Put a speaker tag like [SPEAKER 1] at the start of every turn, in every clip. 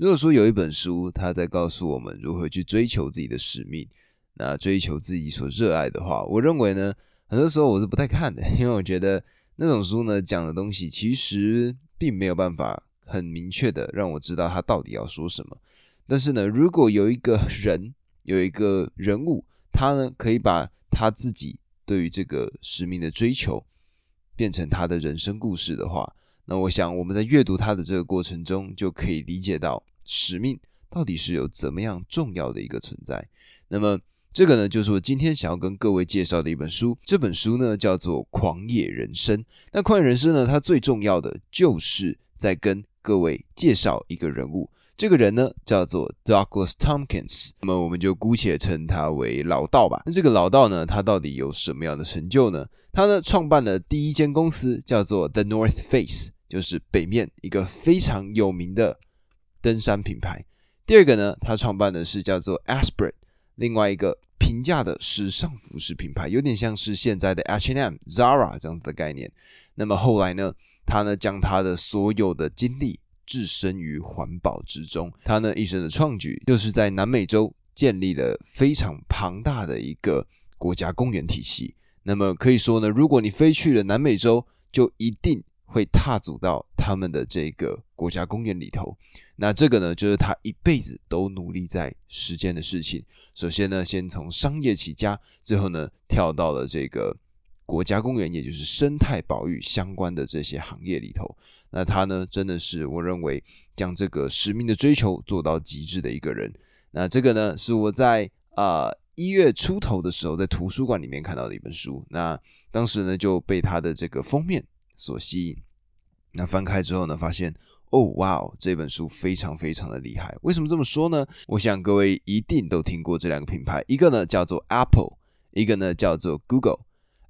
[SPEAKER 1] 如果说有一本书，它在告诉我们如何去追求自己的使命，那追求自己所热爱的话，我认为呢，很多时候我是不太看的，因为我觉得那种书呢讲的东西其实并没有办法很明确的让我知道他到底要说什么。但是呢，如果有一个人，有一个人物，他呢可以把他自己对于这个使命的追求变成他的人生故事的话，那我想我们在阅读他的这个过程中，就可以理解到。使命到底是有怎么样重要的一个存在？那么这个呢，就是我今天想要跟各位介绍的一本书。这本书呢叫做《狂野人生》。那《狂野人生》呢，它最重要的就是在跟各位介绍一个人物。这个人呢叫做 Douglas Tompkins。那么我们就姑且称他为老道吧。那这个老道呢，他到底有什么样的成就呢？他呢创办了第一间公司，叫做 The North Face，就是北面一个非常有名的。登山品牌，第二个呢，他创办的是叫做 Aspire，另外一个平价的时尚服饰品牌，有点像是现在的 H&M、Zara 这样子的概念。那么后来呢，他呢将他的所有的精力置身于环保之中。他呢一生的创举，就是在南美洲建立了非常庞大的一个国家公园体系。那么可以说呢，如果你飞去了南美洲，就一定。会踏足到他们的这个国家公园里头，那这个呢，就是他一辈子都努力在实践的事情。首先呢，先从商业起家，最后呢，跳到了这个国家公园，也就是生态保育相关的这些行业里头。那他呢，真的是我认为将这个使命的追求做到极致的一个人。那这个呢，是我在啊一月出头的时候在图书馆里面看到的一本书。那当时呢，就被他的这个封面。所吸引，那翻开之后呢，发现哦，哇哦，这本书非常非常的厉害。为什么这么说呢？我想各位一定都听过这两个品牌，一个呢叫做 Apple，一个呢叫做 Google。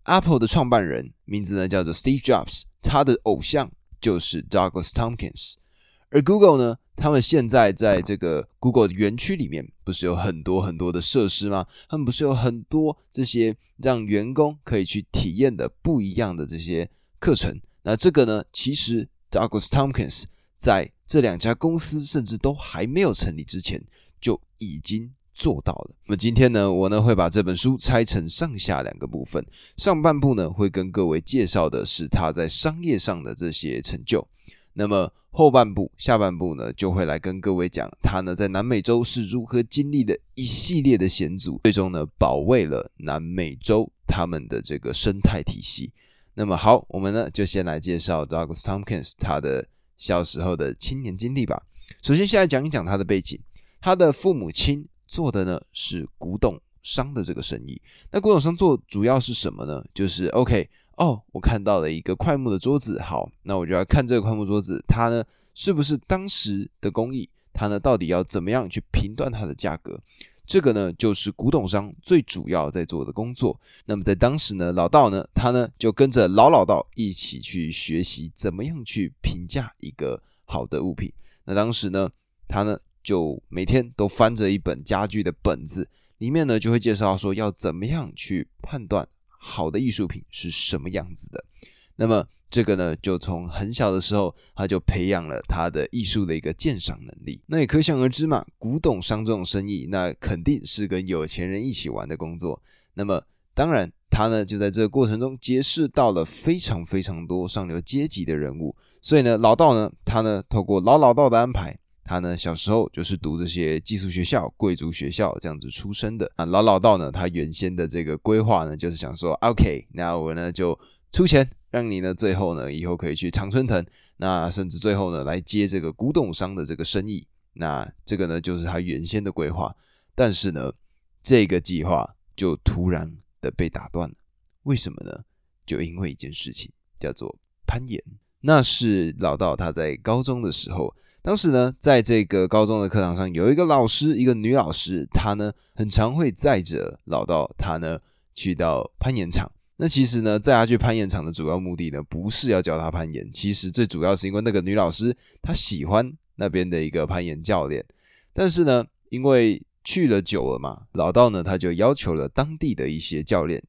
[SPEAKER 1] Apple 的创办人名字呢叫做 Steve Jobs，他的偶像就是 Douglas Tompkins。而 Google 呢，他们现在在这个 Google 的园区里面，不是有很多很多的设施吗？他们不是有很多这些让员工可以去体验的不一样的这些。课程，那这个呢？其实 Douglas Tompkins 在这两家公司甚至都还没有成立之前就已经做到了。那么今天呢，我呢会把这本书拆成上下两个部分。上半部呢会跟各位介绍的是他在商业上的这些成就，那么后半部、下半部呢就会来跟各位讲他呢在南美洲是如何经历了一系列的险阻，最终呢保卫了南美洲他们的这个生态体系。那么好，我们呢就先来介绍 Douglas Tompkins 他的小时候的青年经历吧。首先，先来讲一讲他的背景。他的父母亲做的呢是古董商的这个生意。那古董商做主要是什么呢？就是 OK 哦，我看到了一个快木的桌子，好，那我就要看这个快木桌子，它呢是不是当时的工艺？它呢到底要怎么样去评断它的价格？这个呢，就是古董商最主要在做的工作。那么在当时呢，老道呢，他呢就跟着老老道一起去学习怎么样去评价一个好的物品。那当时呢，他呢就每天都翻着一本家具的本子，里面呢就会介绍说要怎么样去判断好的艺术品是什么样子的。那么这个呢，就从很小的时候，他就培养了他的艺术的一个鉴赏能力。那也可想而知嘛，古董商这种生意，那肯定是跟有钱人一起玩的工作。那么，当然他呢，就在这个过程中结识到了非常非常多上流阶级的人物。所以呢，老道呢，他呢，透过老老道的安排，他呢，小时候就是读这些寄宿学校、贵族学校这样子出身的。啊，老老道呢，他原先的这个规划呢，就是想说，OK，那我呢就出钱。让你呢，最后呢，以后可以去常春藤，那甚至最后呢，来接这个古董商的这个生意。那这个呢，就是他原先的规划。但是呢，这个计划就突然的被打断了。为什么呢？就因为一件事情，叫做攀岩。那是老道他在高中的时候，当时呢，在这个高中的课堂上，有一个老师，一个女老师，她呢，很常会载着老道，他呢，去到攀岩场。那其实呢，在他去攀岩场的主要目的呢，不是要教他攀岩，其实最主要是因为那个女老师她喜欢那边的一个攀岩教练。但是呢，因为去了久了嘛，老道呢他就要求了当地的一些教练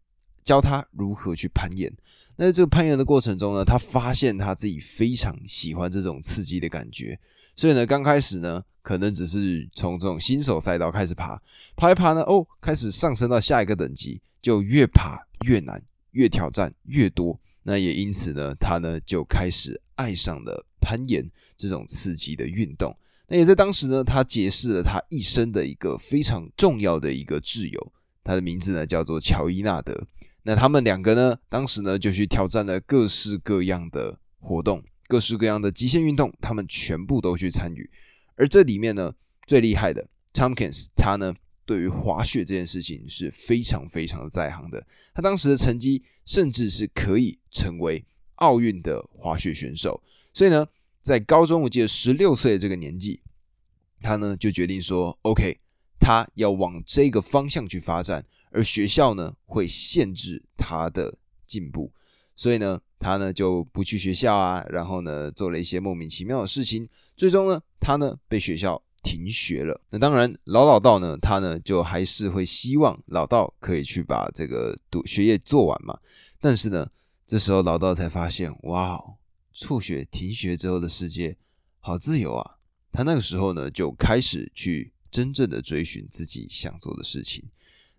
[SPEAKER 1] 教他如何去攀岩。那在这个攀岩的过程中呢，他发现他自己非常喜欢这种刺激的感觉，所以呢，刚开始呢，可能只是从这种新手赛道开始爬，爬一爬呢，哦，开始上升到下一个等级，就越爬越难，越挑战越多。那也因此呢，他呢就开始爱上了攀岩这种刺激的运动。那也在当时呢，他结识了他一生的一个非常重要的一个挚友，他的名字呢叫做乔伊纳德。那他们两个呢，当时呢就去挑战了各式各样的活动，各式各样的极限运动，他们全部都去参与。而这里面呢，最厉害的 Tomkins，他呢对于滑雪这件事情是非常非常的在行的。他当时的成绩甚至是可以成为奥运的滑雪选手。所以呢。在高中，我记得十六岁的这个年纪，他呢就决定说：“OK，他要往这个方向去发展，而学校呢会限制他的进步，所以呢，他呢就不去学校啊，然后呢做了一些莫名其妙的事情，最终呢，他呢被学校停学了。那当然，老老道呢，他呢就还是会希望老道可以去把这个读学业做完嘛。但是呢，这时候老道才发现，哇！辍学停学之后的世界好自由啊！他那个时候呢，就开始去真正的追寻自己想做的事情。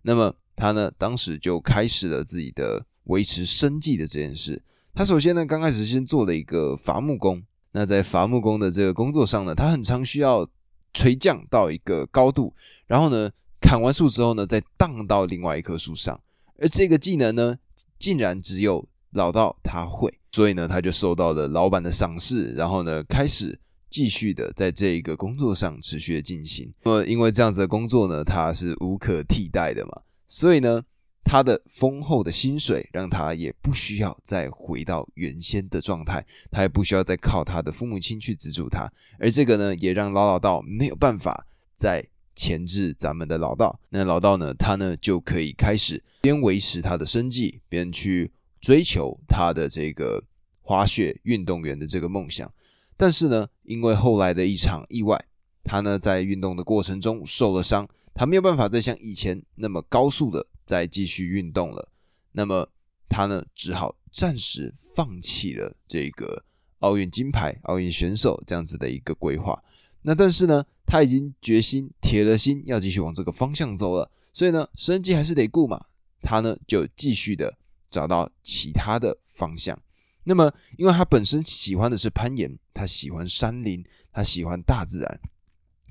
[SPEAKER 1] 那么他呢，当时就开始了自己的维持生计的这件事。他首先呢，刚开始先做了一个伐木工。那在伐木工的这个工作上呢，他很常需要垂降到一个高度，然后呢，砍完树之后呢，再荡到另外一棵树上。而这个技能呢，竟然只有老道他会。所以呢，他就受到了老板的赏识，然后呢，开始继续的在这一个工作上持续的进行。那么，因为这样子的工作呢，他是无可替代的嘛，所以呢，他的丰厚的薪水让他也不需要再回到原先的状态，他也不需要再靠他的父母亲去资助他。而这个呢，也让老老道没有办法再钳制咱们的老道。那老道呢，他呢就可以开始边维持他的生计，边去。追求他的这个滑雪运动员的这个梦想，但是呢，因为后来的一场意外，他呢在运动的过程中受了伤，他没有办法再像以前那么高速的再继续运动了。那么他呢只好暂时放弃了这个奥运金牌、奥运选手这样子的一个规划。那但是呢，他已经决心铁了心要继续往这个方向走了，所以呢，生计还是得顾嘛。他呢就继续的。找到其他的方向。那么，因为他本身喜欢的是攀岩，他喜欢山林，他喜欢大自然，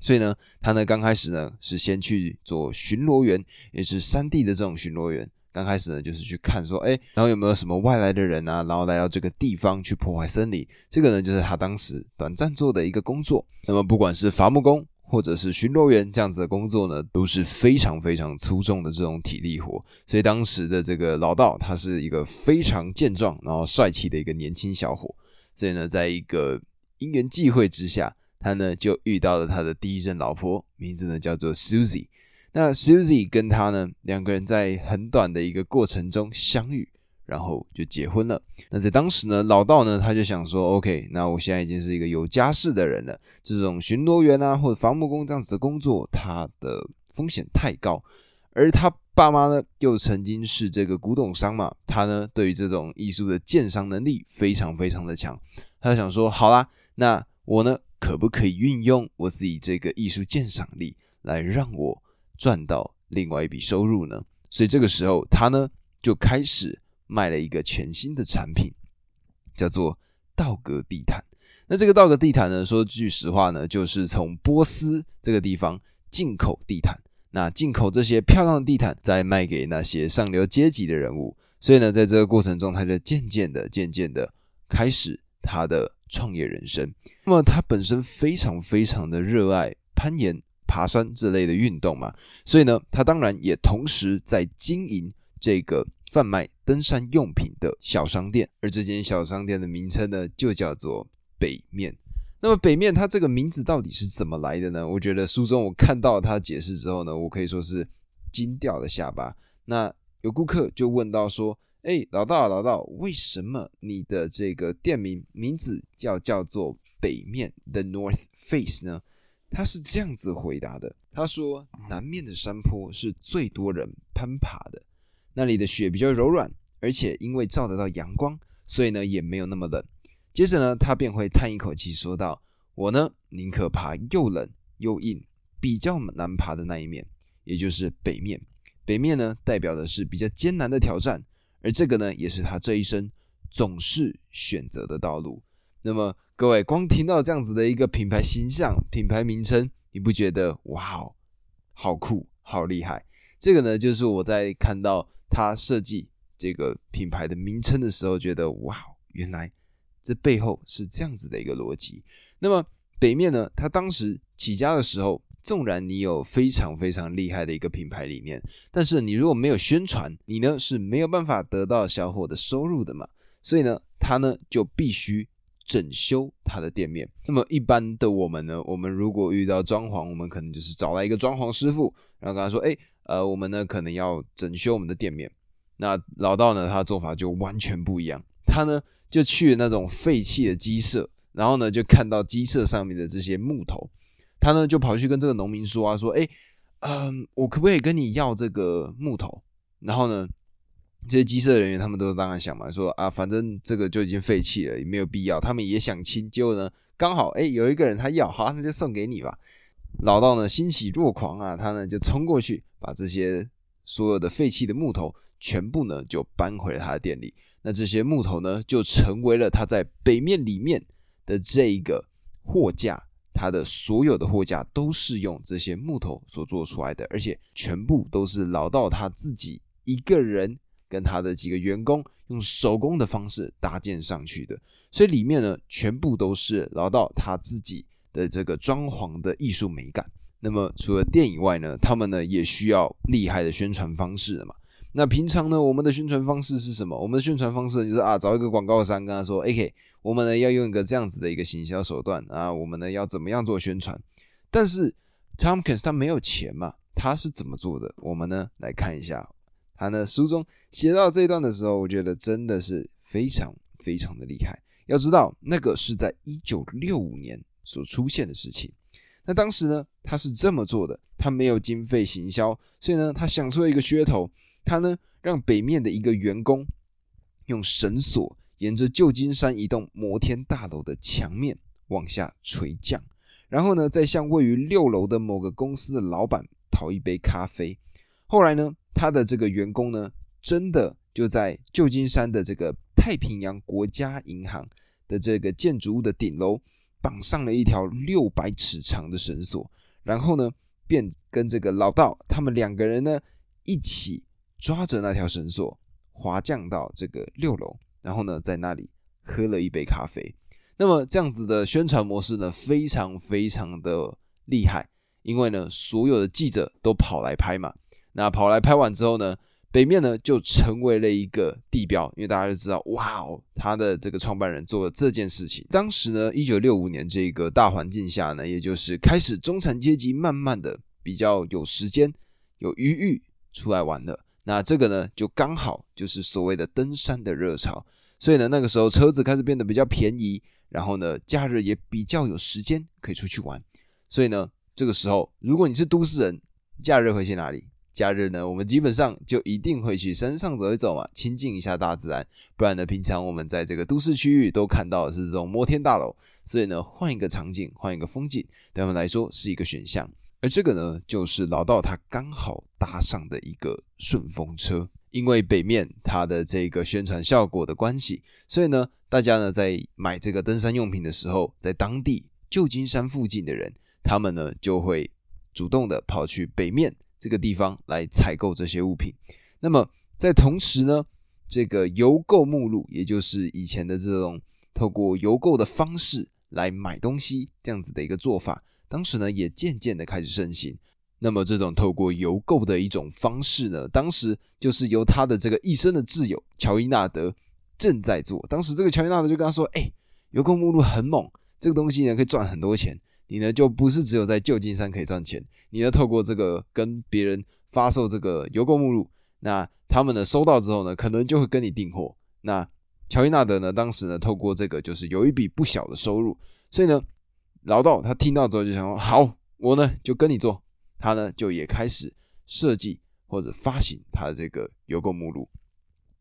[SPEAKER 1] 所以呢，他呢刚开始呢是先去做巡逻员，也是山地的这种巡逻员。刚开始呢就是去看说，哎，然后有没有什么外来的人啊，然后来到这个地方去破坏森林。这个呢就是他当时短暂做的一个工作。那么，不管是伐木工。或者是巡逻员这样子的工作呢，都是非常非常粗重的这种体力活。所以当时的这个老道，他是一个非常健壮然后帅气的一个年轻小伙。所以呢，在一个因缘际会之下，他呢就遇到了他的第一任老婆，名字呢叫做 Susie。那 Susie 跟他呢两个人在很短的一个过程中相遇。然后就结婚了。那在当时呢，老道呢他就想说，OK，那我现在已经是一个有家室的人了，这种巡逻员啊或者伐木工这样子的工作，他的风险太高。而他爸妈呢又曾经是这个古董商嘛，他呢对于这种艺术的鉴赏能力非常非常的强。他就想说，好啦，那我呢可不可以运用我自己这个艺术鉴赏力来让我赚到另外一笔收入呢？所以这个时候他呢就开始。卖了一个全新的产品，叫做道格地毯。那这个道格地毯呢，说句实话呢，就是从波斯这个地方进口地毯。那进口这些漂亮的地毯，再卖给那些上流阶级的人物。所以呢，在这个过程中，他就渐渐的、渐渐的开始他的创业人生。那么他本身非常非常的热爱攀岩、爬山这类的运动嘛，所以呢，他当然也同时在经营这个。贩卖登山用品的小商店，而这间小商店的名称呢，就叫做北面。那么北面它这个名字到底是怎么来的呢？我觉得书中我看到他解释之后呢，我可以说是惊掉了下巴。那有顾客就问到说：“哎，老大老大，为什么你的这个店名名字叫叫做北面 The North Face 呢？”他是这样子回答的：“他说南面的山坡是最多人攀爬的。”那里的雪比较柔软，而且因为照得到阳光，所以呢也没有那么冷。接着呢，他便会叹一口气说道：“我呢宁可爬又冷又硬、比较难爬的那一面，也就是北面。北面呢代表的是比较艰难的挑战，而这个呢也是他这一生总是选择的道路。那么各位光听到这样子的一个品牌形象、品牌名称，你不觉得哇，好酷、好厉害？这个呢就是我在看到他设计这个品牌的名称的时候，觉得哇，原来这背后是这样子的一个逻辑。那么北面呢，他当时起家的时候，纵然你有非常非常厉害的一个品牌理念，但是你如果没有宣传，你呢是没有办法得到小伙的收入的嘛。所以呢，他呢就必须。整修他的店面。那么一般的我们呢？我们如果遇到装潢，我们可能就是找来一个装潢师傅，然后跟他说：“哎，呃，我们呢可能要整修我们的店面。”那老道呢，他的做法就完全不一样。他呢就去那种废弃的鸡舍，然后呢就看到鸡舍上面的这些木头，他呢就跑去跟这个农民说啊：“说，哎，嗯，我可不可以跟你要这个木头？”然后呢？这些鸡舍人员他们都当然想嘛，说啊，反正这个就已经废弃了，也没有必要。他们也想清，结果呢，刚好哎，有一个人他要，好，那就送给你吧。老道呢欣喜若狂啊，他呢就冲过去，把这些所有的废弃的木头全部呢就搬回了他的店里。那这些木头呢就成为了他在北面里面的这一个货架，他的所有的货架都是用这些木头所做出来的，而且全部都是老道他自己一个人。跟他的几个员工用手工的方式搭建上去的，所以里面呢全部都是老道他自己的这个装潢的艺术美感。那么除了店以外呢，他们呢也需要厉害的宣传方式的嘛。那平常呢，我们的宣传方式是什么？我们的宣传方式就是啊，找一个广告商跟他说，OK，我们呢要用一个这样子的一个行销手段啊，我们呢要怎么样做宣传？但是 Tomkins 他没有钱嘛，他是怎么做的？我们呢来看一下。他呢，书中写到这一段的时候，我觉得真的是非常非常的厉害。要知道，那个是在一九六五年所出现的事情。那当时呢，他是这么做的：他没有经费行销，所以呢，他想出了一个噱头。他呢，让北面的一个员工用绳索沿着旧金山一栋摩天大楼的墙面往下垂降，然后呢，再向位于六楼的某个公司的老板讨一杯咖啡。后来呢？他的这个员工呢，真的就在旧金山的这个太平洋国家银行的这个建筑物的顶楼绑上了一条六百尺长的绳索，然后呢，便跟这个老道他们两个人呢一起抓着那条绳索滑降到这个六楼，然后呢，在那里喝了一杯咖啡。那么这样子的宣传模式呢，非常非常的厉害，因为呢，所有的记者都跑来拍嘛。那跑来拍完之后呢，北面呢就成为了一个地标，因为大家就知道，哇哦，他的这个创办人做了这件事情。当时呢，一九六五年这个大环境下呢，也就是开始中产阶级慢慢的比较有时间、有余裕出来玩了。那这个呢，就刚好就是所谓的登山的热潮，所以呢，那个时候车子开始变得比较便宜，然后呢，假日也比较有时间可以出去玩。所以呢，这个时候如果你是都市人，假日会去哪里？假日呢，我们基本上就一定会去山上走一走嘛，亲近一下大自然。不然呢，平常我们在这个都市区域都看到的是这种摩天大楼，所以呢，换一个场景，换一个风景，对他们来说是一个选项。而这个呢，就是老道他刚好搭上的一个顺风车。因为北面它的这个宣传效果的关系，所以呢，大家呢在买这个登山用品的时候，在当地旧金山附近的人，他们呢就会主动的跑去北面。这个地方来采购这些物品，那么在同时呢，这个邮购目录，也就是以前的这种透过邮购的方式来买东西这样子的一个做法，当时呢也渐渐的开始盛行。那么这种透过邮购的一种方式呢，当时就是由他的这个一生的挚友乔伊纳德正在做。当时这个乔伊纳德就跟他说：“哎，邮购目录很猛，这个东西呢可以赚很多钱。”你呢就不是只有在旧金山可以赚钱，你呢透过这个跟别人发售这个邮购目录，那他们呢收到之后呢，可能就会跟你订货。那乔伊纳德呢，当时呢透过这个就是有一笔不小的收入，所以呢，老道他听到之后就想说，好，我呢就跟你做。他呢就也开始设计或者发行他的这个邮购目录。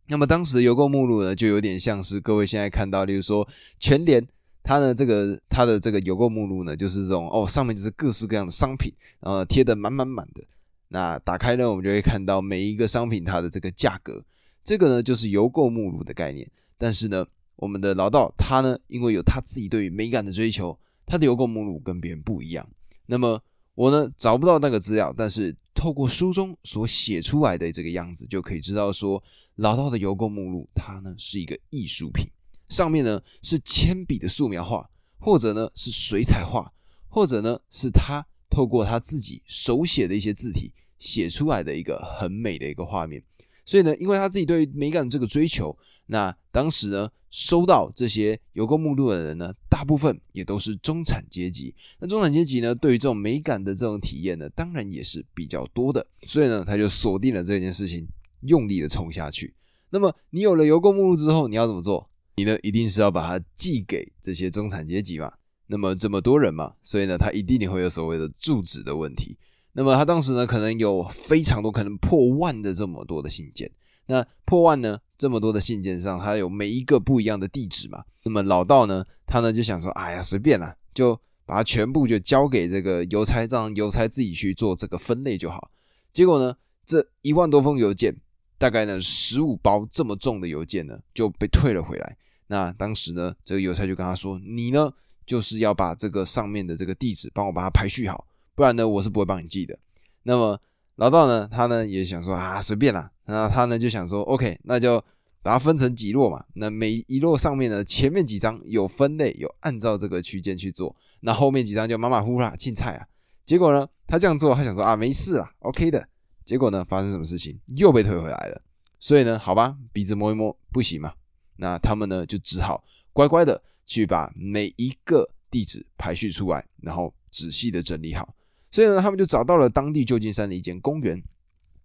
[SPEAKER 1] 那么当时的邮购目录呢，就有点像是各位现在看到，例如说全联。他呢这个他的这个邮购目录呢，就是这种哦，上面就是各式各样的商品，然后贴的满满满的。那打开呢，我们就会看到每一个商品它的这个价格，这个呢就是邮购目录的概念。但是呢，我们的老道他呢，因为有他自己对于美感的追求，他的邮购目录跟别人不一样。那么我呢找不到那个资料，但是透过书中所写出来的这个样子，就可以知道说，老道的邮购目录它呢是一个艺术品。上面呢是铅笔的素描画，或者呢是水彩画，或者呢是他透过他自己手写的一些字体写出来的一个很美的一个画面。所以呢，因为他自己对美感这个追求，那当时呢收到这些邮购目录的人呢，大部分也都是中产阶级。那中产阶级呢，对于这种美感的这种体验呢，当然也是比较多的。所以呢，他就锁定了这件事情，用力的冲下去。那么你有了邮购目录之后，你要怎么做？你呢，一定是要把它寄给这些中产阶级嘛？那么这么多人嘛，所以呢，他一定也会有所谓的住址的问题。那么他当时呢，可能有非常多，可能破万的这么多的信件。那破万呢，这么多的信件上，它有每一个不一样的地址嘛？那么老道呢，他呢就想说，哎呀，随便啦，就把它全部就交给这个邮差，让邮差自己去做这个分类就好。结果呢，这一万多封邮件。大概呢，十五包这么重的邮件呢就被退了回来。那当时呢，这个邮差就跟他说：“你呢，就是要把这个上面的这个地址帮我把它排序好，不然呢，我是不会帮你寄的。”那么老道呢，他呢也想说啊，随便啦。那他呢就想说，OK，那就把它分成几摞嘛。那每一摞上面呢，前面几张有分类，有按照这个区间去做，那后面几张就马马虎虎啦，青菜啊。结果呢，他这样做，他想说啊，没事啦，OK 的。结果呢，发生什么事情又被退回来了。所以呢，好吧，鼻子摸一摸不行嘛，那他们呢就只好乖乖的去把每一个地址排序出来，然后仔细的整理好。所以呢，他们就找到了当地旧金山的一间公园。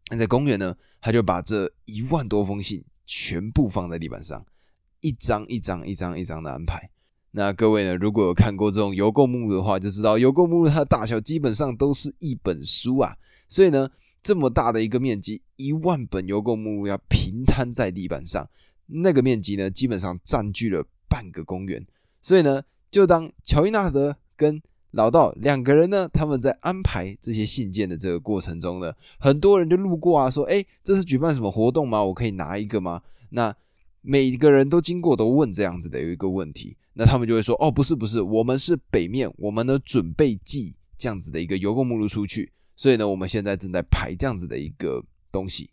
[SPEAKER 1] 那在公园呢，他就把这一万多封信全部放在地板上，一张一张、一张一张的安排。那各位呢，如果有看过这种邮购目录的话，就知道邮购目录它的大小基本上都是一本书啊。所以呢。这么大的一个面积，一万本邮购目录要平摊在地板上，那个面积呢，基本上占据了半个公园。所以呢，就当乔伊纳德跟老道两个人呢，他们在安排这些信件的这个过程中呢，很多人就路过啊，说：“哎，这是举办什么活动吗？我可以拿一个吗？”那每个人都经过都问这样子的有一个问题，那他们就会说：“哦，不是不是，我们是北面，我们呢准备寄这样子的一个邮购目录出去。”所以呢，我们现在正在排这样子的一个东西。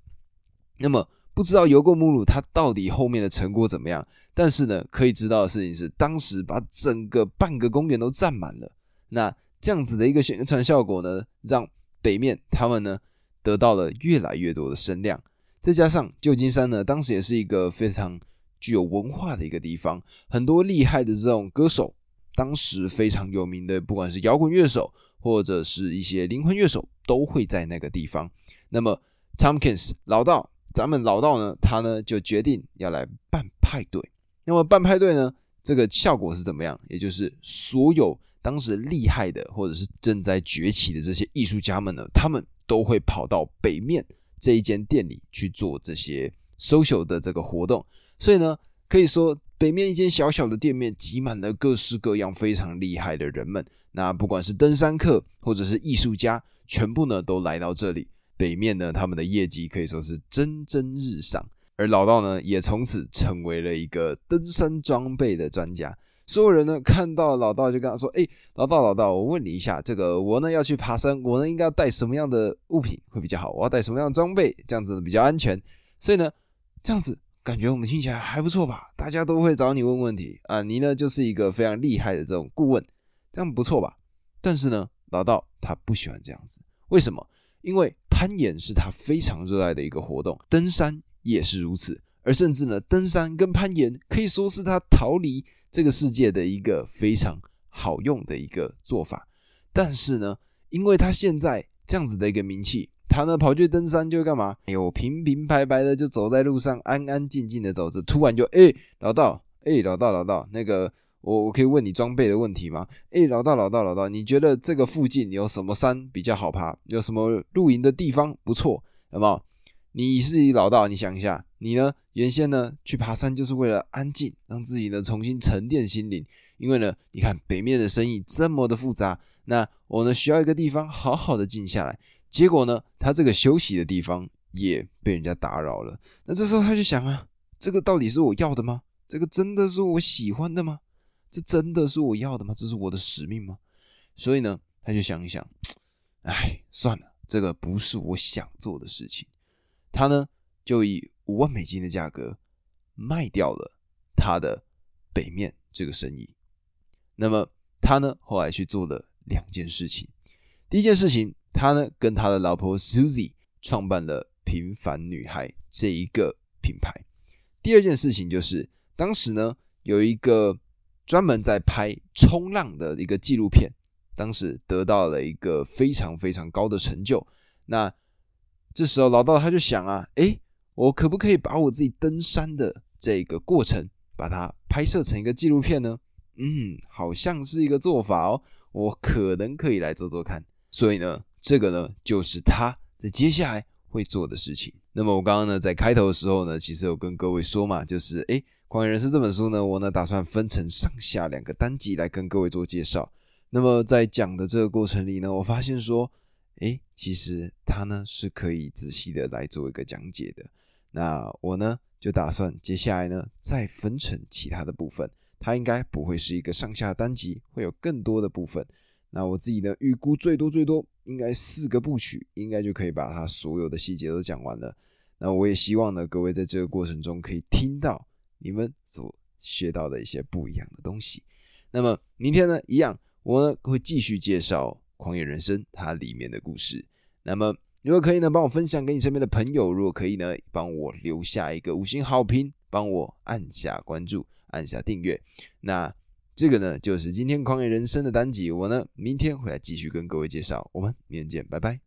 [SPEAKER 1] 那么不知道邮购目录它到底后面的成果怎么样？但是呢，可以知道的事情是，当时把整个半个公园都占满了。那这样子的一个宣传效果呢，让北面他们呢得到了越来越多的声量。再加上旧金山呢，当时也是一个非常具有文化的一个地方，很多厉害的这种歌手，当时非常有名的，不管是摇滚乐手。或者是一些灵魂乐手都会在那个地方。那么，Tomkins 老道，咱们老道呢，他呢就决定要来办派对。那么办派对呢，这个效果是怎么样？也就是所有当时厉害的或者是正在崛起的这些艺术家们呢，他们都会跑到北面这一间店里去做这些 social 的这个活动。所以呢，可以说北面一间小小的店面挤满了各式各样非常厉害的人们。那不管是登山客或者是艺术家，全部呢都来到这里。北面呢，他们的业绩可以说是蒸蒸日上，而老道呢也从此成为了一个登山装备的专家。所有人呢看到老道就跟他说：“哎，老道老道，我问你一下，这个我呢要去爬山，我呢应该要带什么样的物品会比较好？我要带什么样的装备，这样子比较安全？所以呢，这样子感觉我们听起来还不错吧？大家都会找你问问题啊，你呢就是一个非常厉害的这种顾问。”这样不错吧？但是呢，老道他不喜欢这样子。为什么？因为攀岩是他非常热爱的一个活动，登山也是如此。而甚至呢，登山跟攀岩可以说是他逃离这个世界的一个非常好用的一个做法。但是呢，因为他现在这样子的一个名气，他呢跑去登山就干嘛？哎呦，平平白白的就走在路上，安安静静的走着，突然就哎，老道，哎，老道，老道，那个。我我可以问你装备的问题吗？诶，老道老道老道，你觉得这个附近有什么山比较好爬？有什么露营的地方不错？有没有？你是一老大，你想一下，你呢？原先呢去爬山就是为了安静，让自己呢重新沉淀心灵。因为呢，你看北面的生意这么的复杂，那我呢需要一个地方好好的静下来。结果呢，他这个休息的地方也被人家打扰了。那这时候他就想啊，这个到底是我要的吗？这个真的是我喜欢的吗？这真的是我要的吗？这是我的使命吗？所以呢，他就想一想，哎，算了，这个不是我想做的事情。他呢，就以五万美金的价格卖掉了他的北面这个生意。那么他呢，后来去做了两件事情。第一件事情，他呢跟他的老婆 Susie 创办了平凡女孩这一个品牌。第二件事情就是，当时呢有一个。专门在拍冲浪的一个纪录片，当时得到了一个非常非常高的成就。那这时候老道他就想啊，诶，我可不可以把我自己登山的这个过程，把它拍摄成一个纪录片呢？嗯，好像是一个做法哦，我可能可以来做做看。所以呢，这个呢就是他在接下来会做的事情。那么我刚刚呢在开头的时候呢，其实有跟各位说嘛，就是诶。《狂野人生》这本书呢，我呢打算分成上下两个单集来跟各位做介绍。那么在讲的这个过程里呢，我发现说，诶，其实它呢是可以仔细的来做一个讲解的。那我呢就打算接下来呢再分成其他的部分，它应该不会是一个上下单集，会有更多的部分。那我自己呢预估最多最多应该四个部曲，应该就可以把它所有的细节都讲完了。那我也希望呢各位在这个过程中可以听到。你们所学到的一些不一样的东西。那么明天呢，一样，我呢会继续介绍《狂野人生》它里面的故事。那么如果可以呢，帮我分享给你身边的朋友；如果可以呢，帮我留下一个五星好评，帮我按下关注，按下订阅。那这个呢，就是今天《狂野人生》的单集。我呢，明天会来继续跟各位介绍。我们明天见，拜拜。